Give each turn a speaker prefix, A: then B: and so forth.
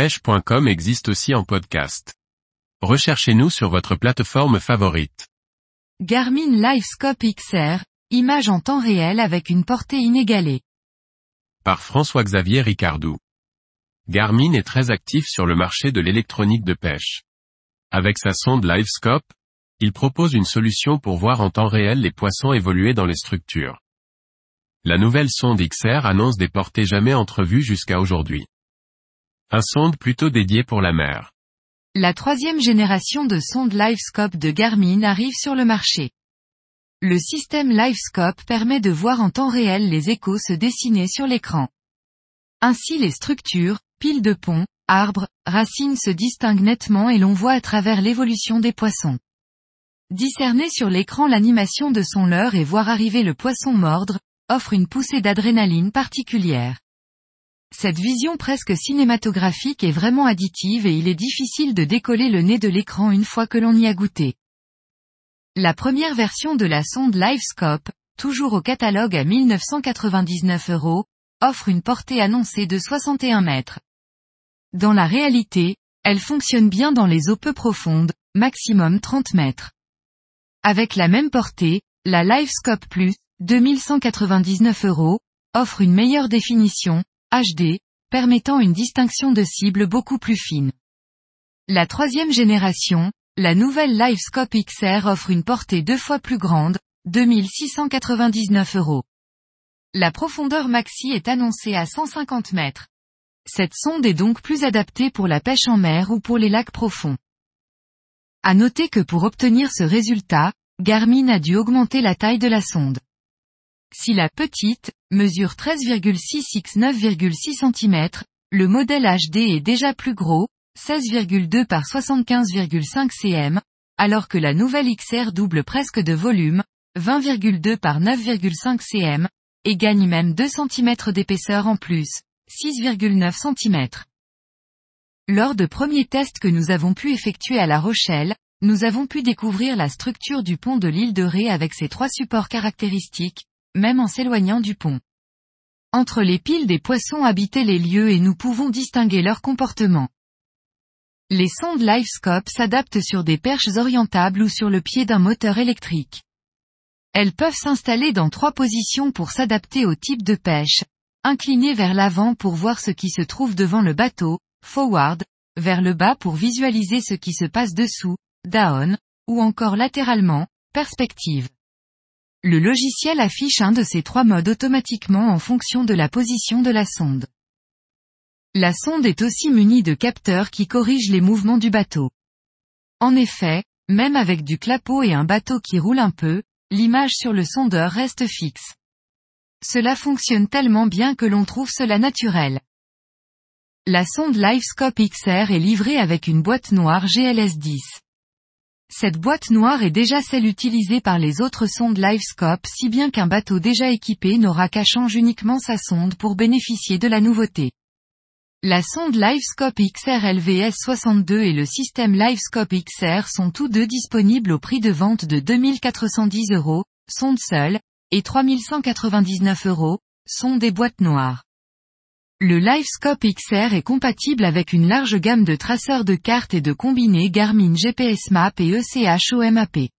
A: pêche.com existe aussi en podcast. Recherchez-nous sur votre plateforme favorite.
B: Garmin Livescope XR, image en temps réel avec une portée inégalée.
A: Par François-Xavier Ricardou. Garmin est très actif sur le marché de l'électronique de pêche. Avec sa sonde Livescope, il propose une solution pour voir en temps réel les poissons évoluer dans les structures. La nouvelle sonde XR annonce des portées jamais entrevues jusqu'à aujourd'hui. Un sonde plutôt dédié pour la mer.
B: La troisième génération de sonde Livescope de Garmin arrive sur le marché. Le système Livescope permet de voir en temps réel les échos se dessiner sur l'écran. Ainsi les structures, piles de ponts, arbres, racines se distinguent nettement et l'on voit à travers l'évolution des poissons. Discerner sur l'écran l'animation de son leurre et voir arriver le poisson mordre, offre une poussée d'adrénaline particulière. Cette vision presque cinématographique est vraiment additive et il est difficile de décoller le nez de l'écran une fois que l'on y a goûté. La première version de la sonde Livescope, toujours au catalogue à 1999 euros, offre une portée annoncée de 61 mètres. Dans la réalité, elle fonctionne bien dans les eaux peu profondes, maximum 30 mètres. Avec la même portée, la Livescope Plus, 2199 euros, offre une meilleure définition, HD, permettant une distinction de cible beaucoup plus fine. La troisième génération, la nouvelle Livescope XR offre une portée deux fois plus grande, 2699 euros. La profondeur maxi est annoncée à 150 mètres. Cette sonde est donc plus adaptée pour la pêche en mer ou pour les lacs profonds. À noter que pour obtenir ce résultat, Garmin a dû augmenter la taille de la sonde. Si la petite, mesure 13,6 x 9,6 cm, le modèle HD est déjà plus gros, 16,2 par 75,5 cm, alors que la nouvelle XR double presque de volume, 20,2 par 9,5 cm, et gagne même 2 cm d'épaisseur en plus, 6,9 cm. Lors de premiers tests que nous avons pu effectuer à La Rochelle, nous avons pu découvrir la structure du pont de l'île de Ré avec ses trois supports caractéristiques, même en s'éloignant du pont. Entre les piles des poissons habitaient les lieux et nous pouvons distinguer leur comportement. Les sondes Livescope s'adaptent sur des perches orientables ou sur le pied d'un moteur électrique. Elles peuvent s'installer dans trois positions pour s'adapter au type de pêche, inclinées vers l'avant pour voir ce qui se trouve devant le bateau, forward, vers le bas pour visualiser ce qui se passe dessous, down, ou encore latéralement, perspective. Le logiciel affiche un de ces trois modes automatiquement en fonction de la position de la sonde. La sonde est aussi munie de capteurs qui corrigent les mouvements du bateau. En effet, même avec du clapot et un bateau qui roule un peu, l'image sur le sondeur reste fixe. Cela fonctionne tellement bien que l'on trouve cela naturel. La sonde Livescope XR est livrée avec une boîte noire GLS10. Cette boîte noire est déjà celle utilisée par les autres sondes Livescope si bien qu'un bateau déjà équipé n'aura qu'à changer uniquement sa sonde pour bénéficier de la nouveauté. La sonde Livescope XR LVS 62 et le système Livescope XR sont tous deux disponibles au prix de vente de 2410 euros, sonde seule, et 3199 euros, sonde des boîtes noires. Le Livescope XR est compatible avec une large gamme de traceurs de cartes et de combinés Garmin GPS Map et ECH OMAP.